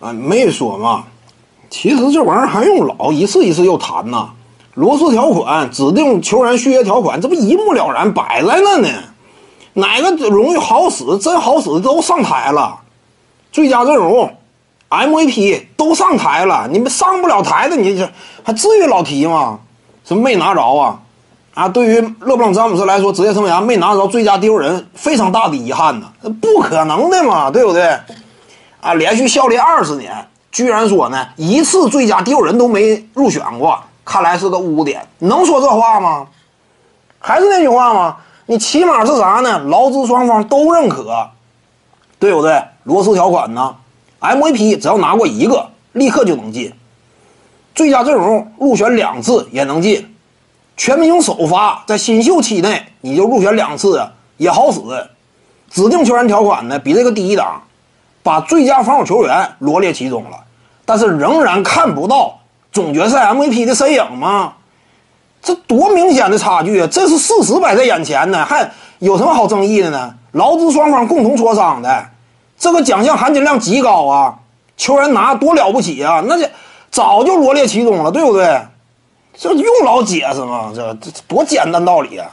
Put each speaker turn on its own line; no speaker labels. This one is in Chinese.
啊，没说嘛。其实这玩意儿还用老一次一次又谈呢。罗斯条款、指定球员续约条款，这不一目了然摆在那呢。哪个荣誉好使、真好使的都上台了，最佳阵容、MVP 都上台了。你们上不了台的，你这还至于老提吗？什么没拿着啊？啊，对于勒布朗詹姆斯来说，职业生涯没拿着最佳第六人，非常大的遗憾呢。不可能的嘛，对不对？啊，连续效力二十年，居然说呢一次最佳第六人都没入选过。看来是个污点，能说这话吗？还是那句话吗？你起码是啥呢？劳资双方都认可，对不对？罗斯条款呢？MVP 只要拿过一个，立刻就能进。最佳阵容入选两次也能进。全明星首发在新秀期内你就入选两次也好使。指定球员条款呢比这个低一档，把最佳防守球员罗列其中了，但是仍然看不到。总决赛 MVP 的身影吗？这多明显的差距啊！这是事实摆在眼前呢，还有什么好争议的呢？劳资双方共同磋商的，这个奖项含金量极高啊！球员拿多了不起啊！那就早就罗列其中了，对不对？这用老解释吗？这这多简单道理啊！